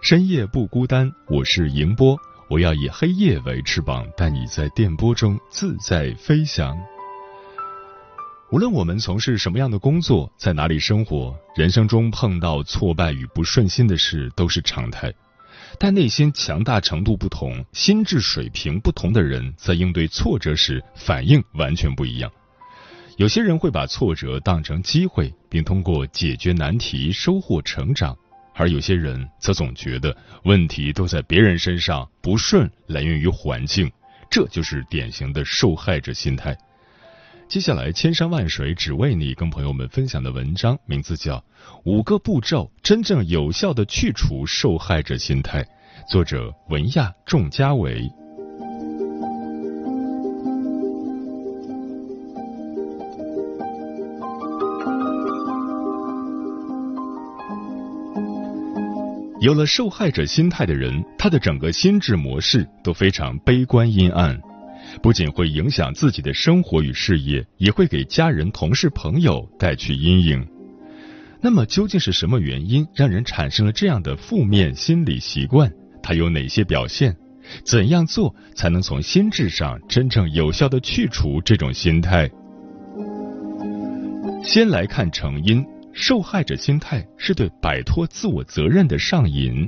深夜不孤单，我是迎波，我要以黑夜为翅膀，带你在电波中自在飞翔。无论我们从事什么样的工作，在哪里生活，人生中碰到挫败与不顺心的事都是常态。但内心强大程度不同、心智水平不同的人，在应对挫折时反应完全不一样。有些人会把挫折当成机会，并通过解决难题收获成长；而有些人则总觉得问题都在别人身上，不顺来源于环境，这就是典型的受害者心态。接下来，千山万水只为你，跟朋友们分享的文章名字叫《五个步骤真正有效的去除受害者心态》，作者文亚仲家伟。有了受害者心态的人，他的整个心智模式都非常悲观阴暗。不仅会影响自己的生活与事业，也会给家人、同事、朋友带去阴影。那么，究竟是什么原因让人产生了这样的负面心理习惯？它有哪些表现？怎样做才能从心智上真正有效的去除这种心态？先来看成因：受害者心态是对摆脱自我责任的上瘾，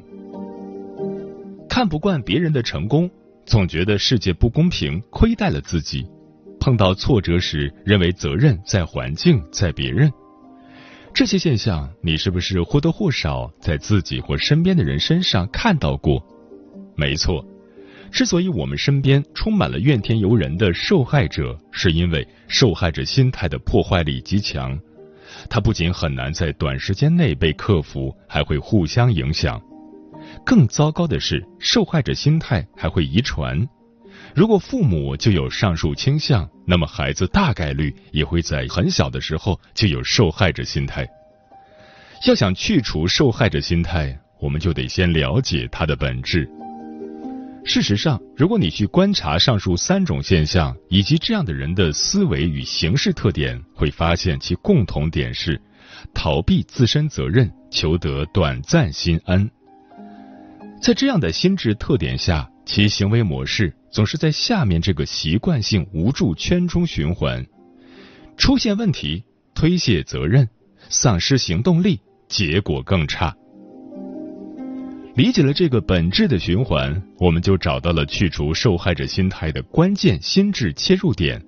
看不惯别人的成功。总觉得世界不公平，亏待了自己；碰到挫折时，认为责任在环境，在别人。这些现象，你是不是或多或少在自己或身边的人身上看到过？没错，之所以我们身边充满了怨天尤人的受害者，是因为受害者心态的破坏力极强。它不仅很难在短时间内被克服，还会互相影响。更糟糕的是，受害者心态还会遗传。如果父母就有上述倾向，那么孩子大概率也会在很小的时候就有受害者心态。要想去除受害者心态，我们就得先了解它的本质。事实上，如果你去观察上述三种现象以及这样的人的思维与行事特点，会发现其共同点是逃避自身责任，求得短暂心安。在这样的心智特点下，其行为模式总是在下面这个习惯性无助圈中循环：出现问题，推卸责任，丧失行动力，结果更差。理解了这个本质的循环，我们就找到了去除受害者心态的关键心智切入点，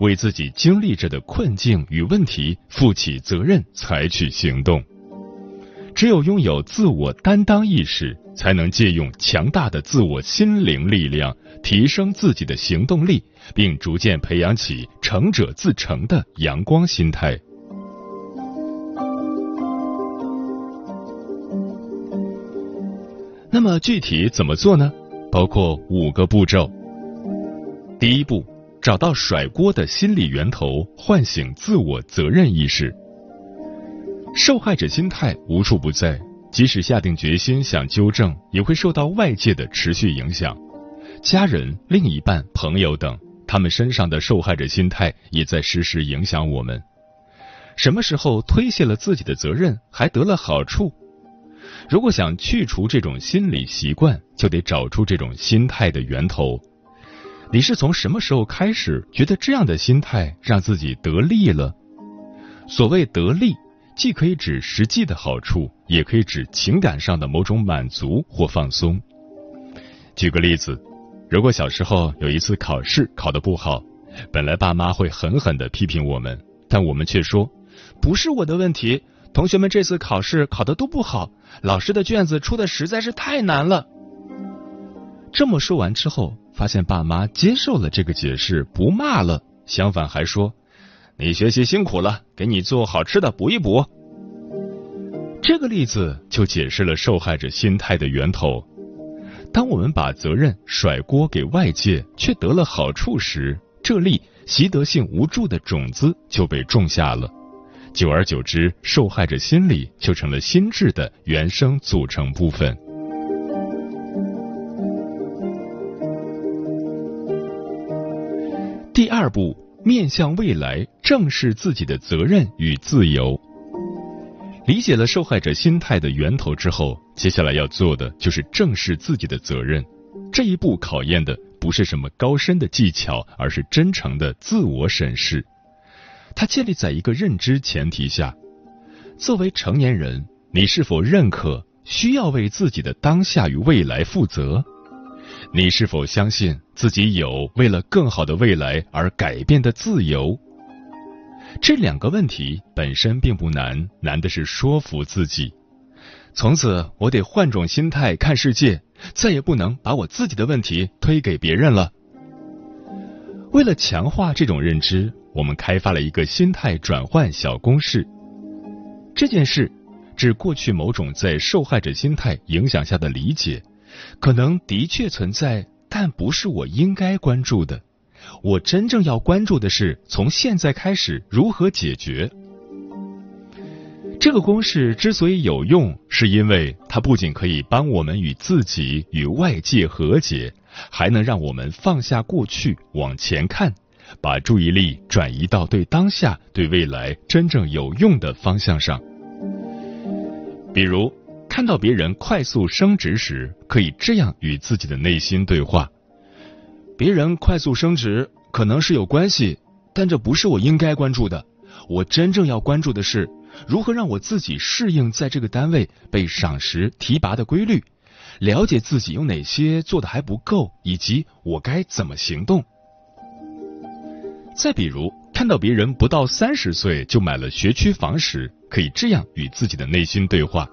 为自己经历着的困境与问题负起责任，采取行动。只有拥有自我担当意识。才能借用强大的自我心灵力量，提升自己的行动力，并逐渐培养起成者自成的阳光心态。那么具体怎么做呢？包括五个步骤。第一步，找到甩锅的心理源头，唤醒自我责任意识。受害者心态无处不在。即使下定决心想纠正，也会受到外界的持续影响，家人、另一半、朋友等，他们身上的受害者心态也在时时影响我们。什么时候推卸了自己的责任，还得了好处？如果想去除这种心理习惯，就得找出这种心态的源头。你是从什么时候开始觉得这样的心态让自己得利了？所谓得利。既可以指实际的好处，也可以指情感上的某种满足或放松。举个例子，如果小时候有一次考试考得不好，本来爸妈会狠狠的批评我们，但我们却说不是我的问题，同学们这次考试考得都不好，老师的卷子出的实在是太难了。这么说完之后，发现爸妈接受了这个解释，不骂了，相反还说。你学习辛苦了，给你做好吃的补一补。这个例子就解释了受害者心态的源头。当我们把责任甩锅给外界，却得了好处时，这粒习得性无助的种子就被种下了。久而久之，受害者心理就成了心智的原生组成部分。第二步。面向未来，正视自己的责任与自由。理解了受害者心态的源头之后，接下来要做的就是正视自己的责任。这一步考验的不是什么高深的技巧，而是真诚的自我审视。它建立在一个认知前提下：作为成年人，你是否认可需要为自己的当下与未来负责？你是否相信自己有为了更好的未来而改变的自由？这两个问题本身并不难，难的是说服自己。从此，我得换种心态看世界，再也不能把我自己的问题推给别人了。为了强化这种认知，我们开发了一个心态转换小公式。这件事指过去某种在受害者心态影响下的理解。可能的确存在，但不是我应该关注的。我真正要关注的是从现在开始如何解决。这个公式之所以有用，是因为它不仅可以帮我们与自己与外界和解，还能让我们放下过去，往前看，把注意力转移到对当下、对未来真正有用的方向上。比如。看到别人快速升职时，可以这样与自己的内心对话：别人快速升职可能是有关系，但这不是我应该关注的。我真正要关注的是如何让我自己适应在这个单位被赏识提拔的规律，了解自己有哪些做的还不够，以及我该怎么行动。再比如，看到别人不到三十岁就买了学区房时，可以这样与自己的内心对话。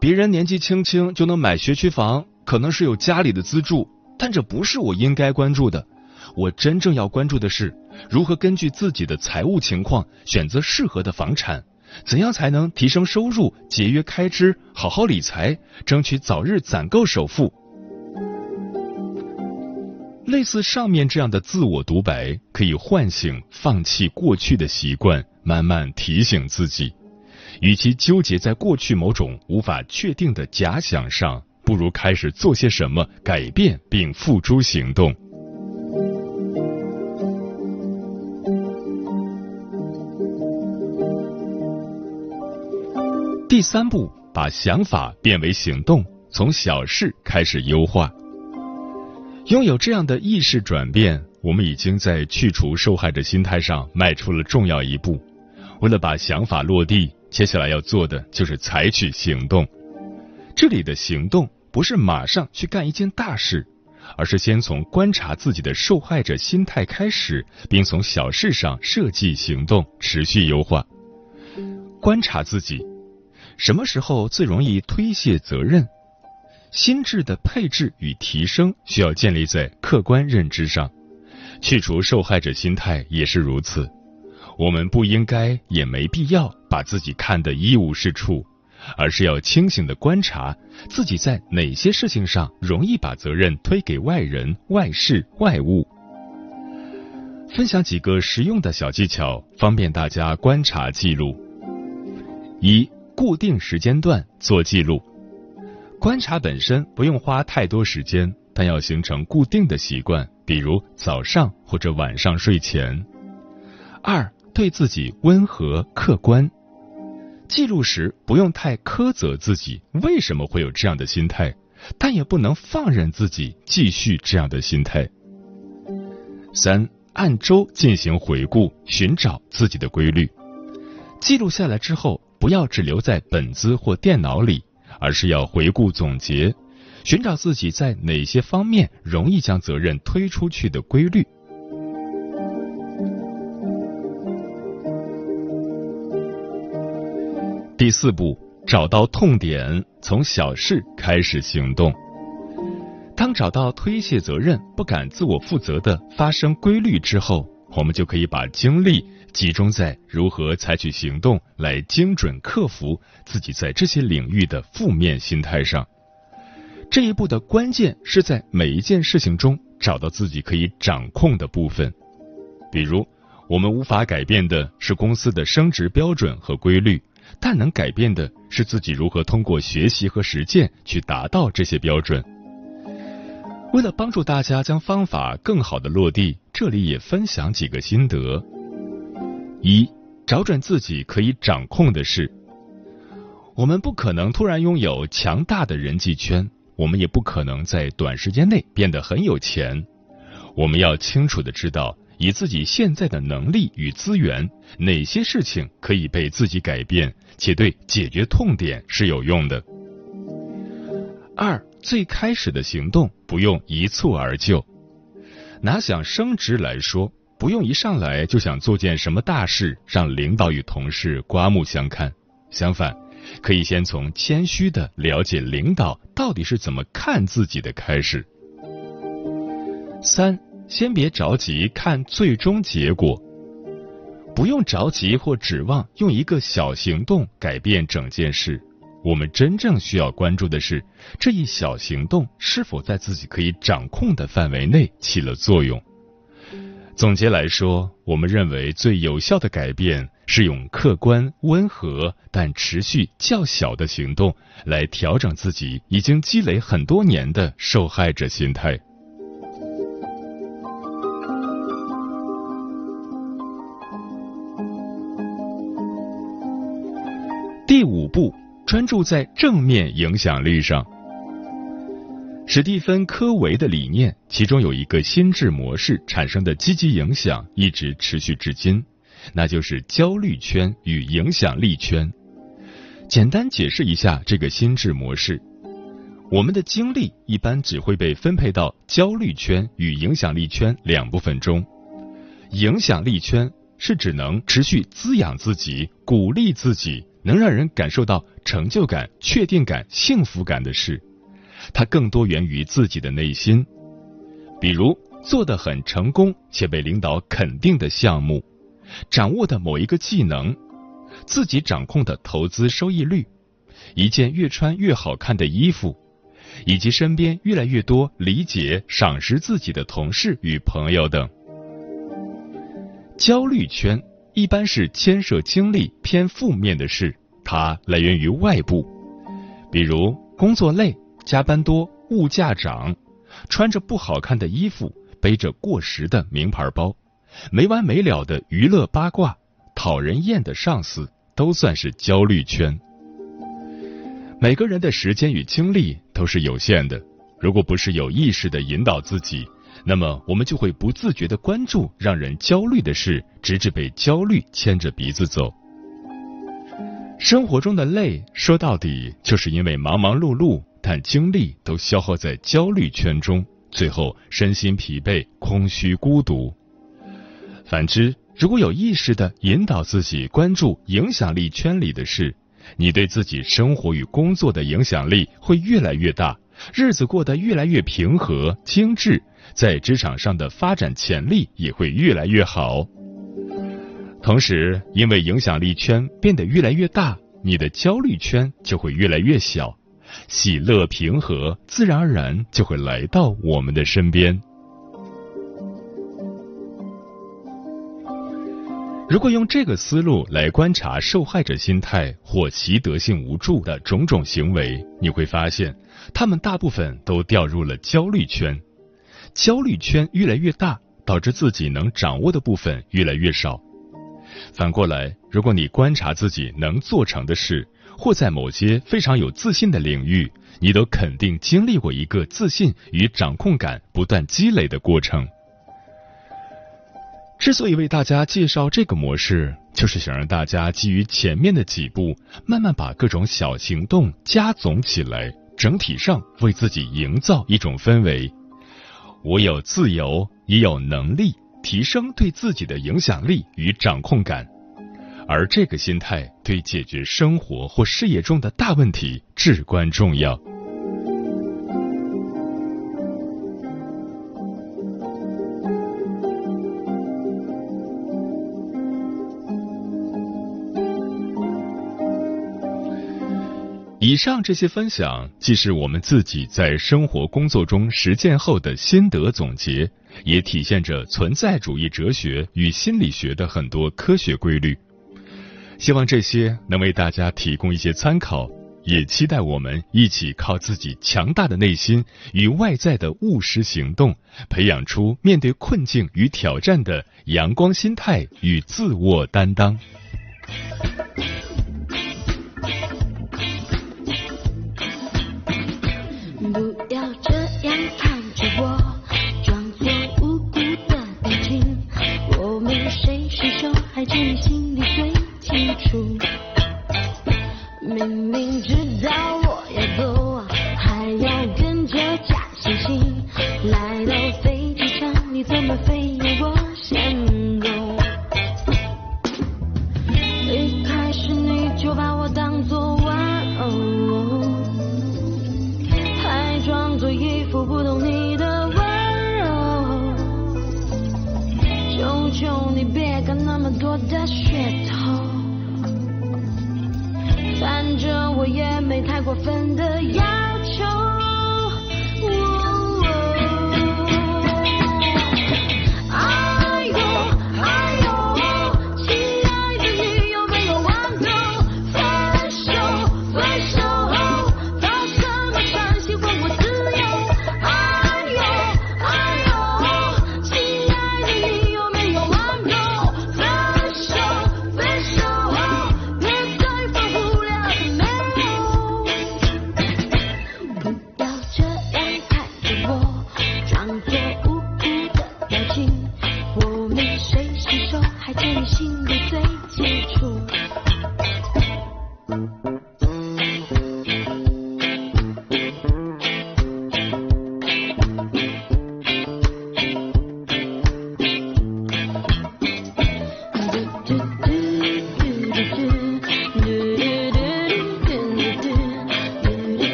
别人年纪轻轻就能买学区房，可能是有家里的资助，但这不是我应该关注的。我真正要关注的是，如何根据自己的财务情况选择适合的房产，怎样才能提升收入、节约开支、好好理财，争取早日攒够首付。类似上面这样的自我独白，可以唤醒放弃过去的习惯，慢慢提醒自己。与其纠结在过去某种无法确定的假想上，不如开始做些什么改变并付诸行动。第三步，把想法变为行动，从小事开始优化。拥有这样的意识转变，我们已经在去除受害者心态上迈出了重要一步。为了把想法落地。接下来要做的就是采取行动。这里的行动不是马上去干一件大事，而是先从观察自己的受害者心态开始，并从小事上设计行动，持续优化。观察自己，什么时候最容易推卸责任？心智的配置与提升需要建立在客观认知上，去除受害者心态也是如此。我们不应该也没必要把自己看得一无是处，而是要清醒的观察自己在哪些事情上容易把责任推给外人、外事、外物。分享几个实用的小技巧，方便大家观察记录。一、固定时间段做记录。观察本身不用花太多时间，但要形成固定的习惯，比如早上或者晚上睡前。二。对自己温和客观，记录时不用太苛责自己为什么会有这样的心态，但也不能放任自己继续这样的心态。三，按周进行回顾，寻找自己的规律。记录下来之后，不要只留在本子或电脑里，而是要回顾总结，寻找自己在哪些方面容易将责任推出去的规律。第四步，找到痛点，从小事开始行动。当找到推卸责任、不敢自我负责的发生规律之后，我们就可以把精力集中在如何采取行动来精准克服自己在这些领域的负面心态上。这一步的关键是在每一件事情中找到自己可以掌控的部分。比如，我们无法改变的是公司的升职标准和规律，但能改变的是自己如何通过学习和实践去达到这些标准。为了帮助大家将方法更好的落地，这里也分享几个心得：一、找准自己可以掌控的事。我们不可能突然拥有强大的人际圈，我们也不可能在短时间内变得很有钱。我们要清楚的知道，以自己现在的能力与资源，哪些事情可以被自己改变，且对解决痛点是有用的。二。最开始的行动不用一蹴而就，拿想升职来说，不用一上来就想做件什么大事，让领导与同事刮目相看。相反，可以先从谦虚的了解领导到底是怎么看自己的开始。三，先别着急看最终结果，不用着急或指望用一个小行动改变整件事。我们真正需要关注的是，这一小行动是否在自己可以掌控的范围内起了作用。总结来说，我们认为最有效的改变是用客观、温和但持续较小的行动来调整自己已经积累很多年的受害者心态。第五步。专注在正面影响力上。史蒂芬·科维的理念，其中有一个心智模式产生的积极影响一直持续至今，那就是焦虑圈与影响力圈。简单解释一下这个心智模式：我们的精力一般只会被分配到焦虑圈与影响力圈两部分中。影响力圈是指能持续滋养自己、鼓励自己。能让人感受到成就感、确定感、幸福感的事，它更多源于自己的内心。比如做得很成功且被领导肯定的项目，掌握的某一个技能，自己掌控的投资收益率，一件越穿越好看的衣服，以及身边越来越多理解、赏识自己的同事与朋友等。焦虑圈。一般是牵涉精力偏负面的事，它来源于外部，比如工作累、加班多、物价涨、穿着不好看的衣服、背着过时的名牌包、没完没了的娱乐八卦、讨人厌的上司，都算是焦虑圈。每个人的时间与精力都是有限的，如果不是有意识的引导自己。那么，我们就会不自觉的关注让人焦虑的事，直至被焦虑牵着鼻子走。生活中的累，说到底就是因为忙忙碌碌，但精力都消耗在焦虑圈中，最后身心疲惫、空虚、孤独。反之，如果有意识的引导自己关注影响力圈里的事，你对自己生活与工作的影响力会越来越大，日子过得越来越平和、精致。在职场上的发展潜力也会越来越好。同时，因为影响力圈变得越来越大，你的焦虑圈就会越来越小，喜乐平和自然而然就会来到我们的身边。如果用这个思路来观察受害者心态或习得性无助的种种行为，你会发现，他们大部分都掉入了焦虑圈。焦虑圈越来越大，导致自己能掌握的部分越来越少。反过来，如果你观察自己能做成的事，或在某些非常有自信的领域，你都肯定经历过一个自信与掌控感不断积累的过程。之所以为大家介绍这个模式，就是想让大家基于前面的几步，慢慢把各种小行动加总起来，整体上为自己营造一种氛围。我有自由，也有能力提升对自己的影响力与掌控感，而这个心态对解决生活或事业中的大问题至关重要。以上这些分享，既是我们自己在生活工作中实践后的心得总结，也体现着存在主义哲学与心理学的很多科学规律。希望这些能为大家提供一些参考，也期待我们一起靠自己强大的内心与外在的务实行动，培养出面对困境与挑战的阳光心态与自我担当。不要这样看着我，装作无辜的表情，我们谁是受害者，你心里最清楚明明知道我要走。分的呀。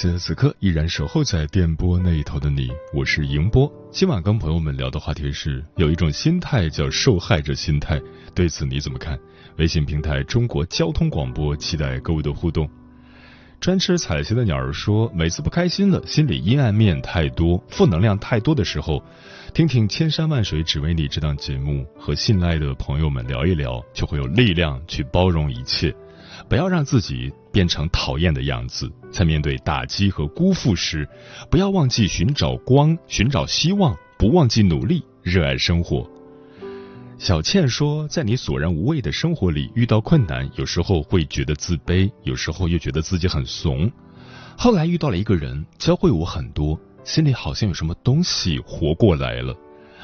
谢此刻依然守候在电波那一头的你，我是迎波。今晚跟朋友们聊的话题是，有一种心态叫受害者心态，对此你怎么看？微信平台中国交通广播，期待各位的互动。专吃彩旗的鸟儿说，每次不开心了，心里阴暗面太多，负能量太多的时候，听听《千山万水只为你》这档节目，和信赖的朋友们聊一聊，就会有力量去包容一切。不要让自己变成讨厌的样子，在面对打击和辜负时，不要忘记寻找光，寻找希望，不忘记努力，热爱生活。小倩说，在你索然无味的生活里遇到困难，有时候会觉得自卑，有时候又觉得自己很怂。后来遇到了一个人，教会我很多，心里好像有什么东西活过来了。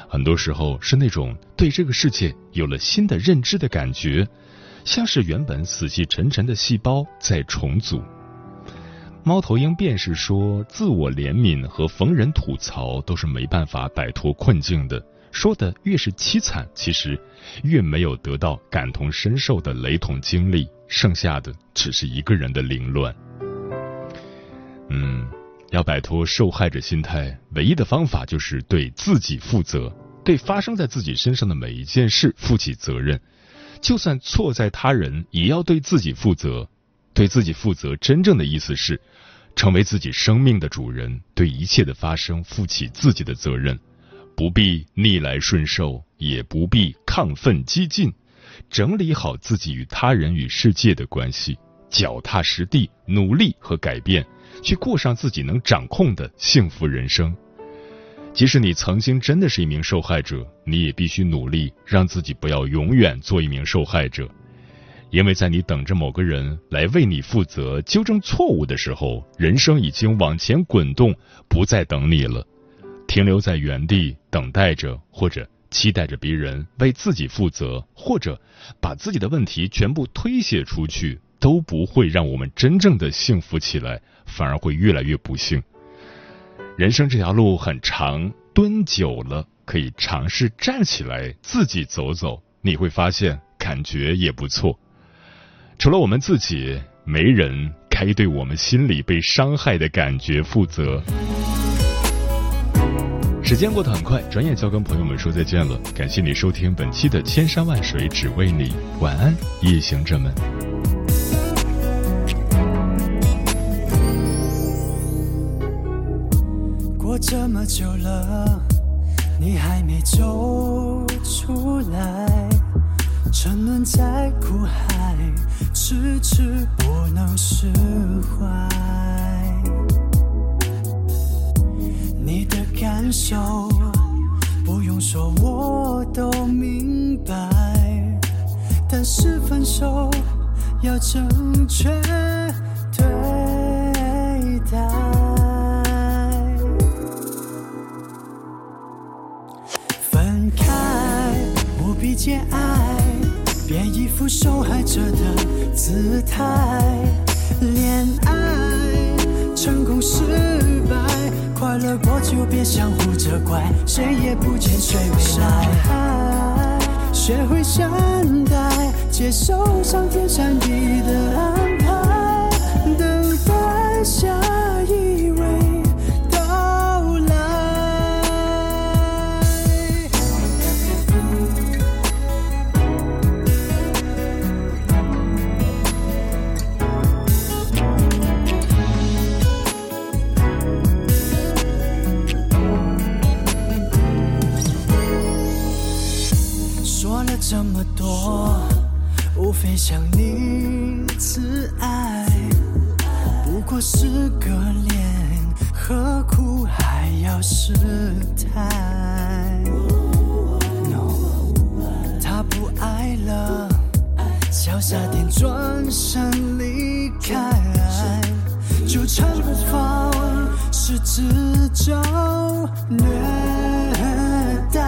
很多时候是那种对这个世界有了新的认知的感觉。像是原本死气沉沉的细胞在重组。猫头鹰便是说，自我怜悯和逢人吐槽都是没办法摆脱困境的。说的越是凄惨，其实越没有得到感同身受的雷同经历，剩下的只是一个人的凌乱。嗯，要摆脱受害者心态，唯一的方法就是对自己负责，对发生在自己身上的每一件事负起责任。就算错在他人，也要对自己负责。对自己负责，真正的意思是成为自己生命的主人，对一切的发生负起自己的责任。不必逆来顺受，也不必亢奋激进，整理好自己与他人与世界的关系，脚踏实地，努力和改变，去过上自己能掌控的幸福人生。即使你曾经真的是一名受害者，你也必须努力让自己不要永远做一名受害者，因为在你等着某个人来为你负责、纠正错误的时候，人生已经往前滚动，不再等你了。停留在原地等待着，或者期待着别人为自己负责，或者把自己的问题全部推卸出去，都不会让我们真正的幸福起来，反而会越来越不幸。人生这条路很长，蹲久了可以尝试站起来自己走走，你会发现感觉也不错。除了我们自己，没人该对我们心里被伤害的感觉负责。时间过得很快，转眼就要跟朋友们说再见了。感谢你收听本期的《千山万水只为你》，晚安，夜行者们。这么久了，你还没走出来，沉沦在苦海，迟迟不能释怀。你的感受不用说我都明白，但是分手要正确节爱，别一副受害者的姿态。恋爱成功失败，快乐过就别相互责怪，谁也不欠谁未来。学会善待，接受上天善意的安排，是自找虐待。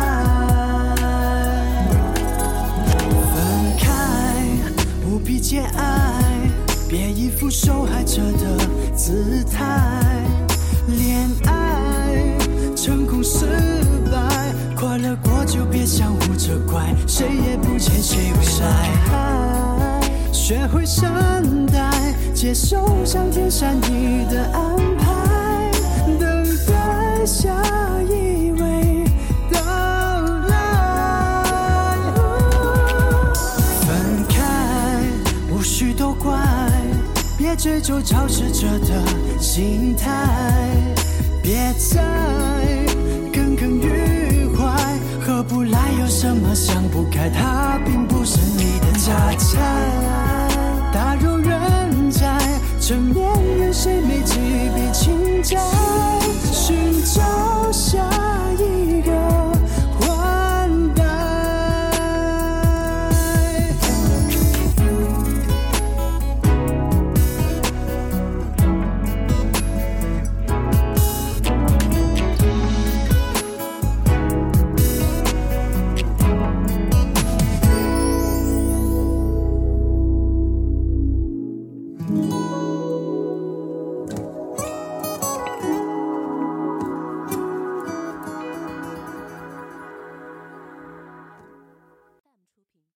分开不必节爱，别一副受害者的姿态。恋爱成功失败，快乐过就别相互责怪，谁也不欠谁未来。学会善待，接受上天善意的安排，下一位到来。分开无需多怪，别追逐肇事者的心态，别再耿耿于怀，合不来有什么想不开？它并不是你的家产，大有人在，成年人谁没几笔情债？寻找